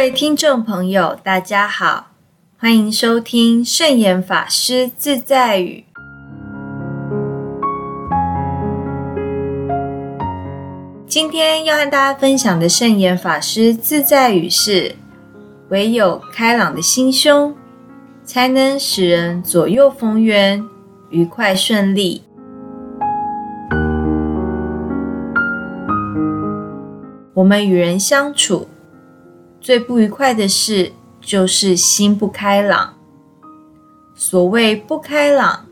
各位听众朋友，大家好，欢迎收听圣严法师自在语。今天要和大家分享的圣严法师自在语是：唯有开朗的心胸，才能使人左右逢源，愉快顺利。我们与人相处。最不愉快的事就是心不开朗。所谓不开朗，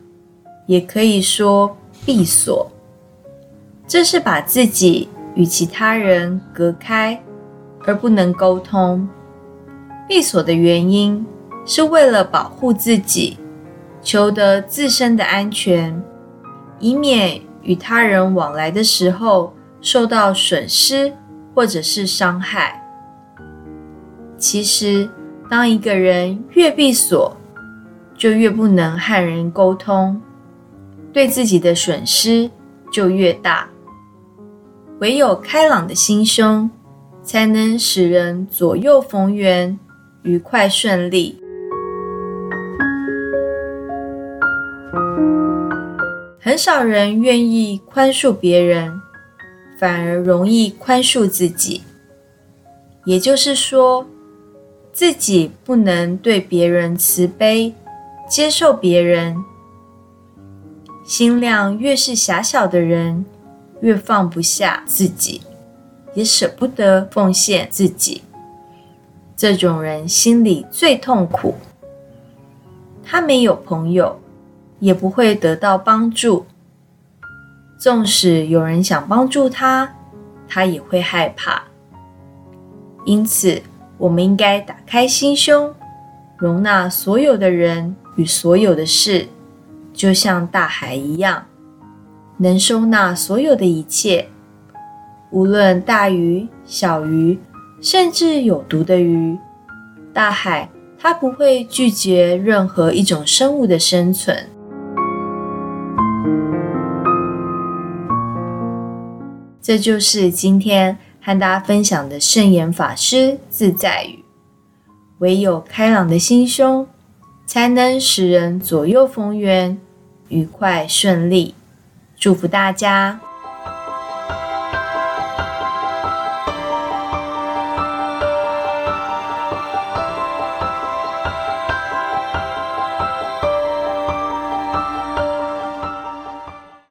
也可以说闭锁，这是把自己与其他人隔开，而不能沟通。闭锁的原因是为了保护自己，求得自身的安全，以免与他人往来的时候受到损失或者是伤害。其实，当一个人越闭锁，就越不能和人沟通，对自己的损失就越大。唯有开朗的心胸，才能使人左右逢源，愉快顺利。很少人愿意宽恕别人，反而容易宽恕自己。也就是说。自己不能对别人慈悲，接受别人，心量越是狭小的人，越放不下自己，也舍不得奉献自己。这种人心里最痛苦。他没有朋友，也不会得到帮助。纵使有人想帮助他，他也会害怕。因此。我们应该打开心胸，容纳所有的人与所有的事，就像大海一样，能收纳所有的一切，无论大鱼、小鱼，甚至有毒的鱼。大海它不会拒绝任何一种生物的生存。这就是今天。和大家分享的圣言法师自在语：唯有开朗的心胸，才能使人左右逢源，愉快顺利。祝福大家！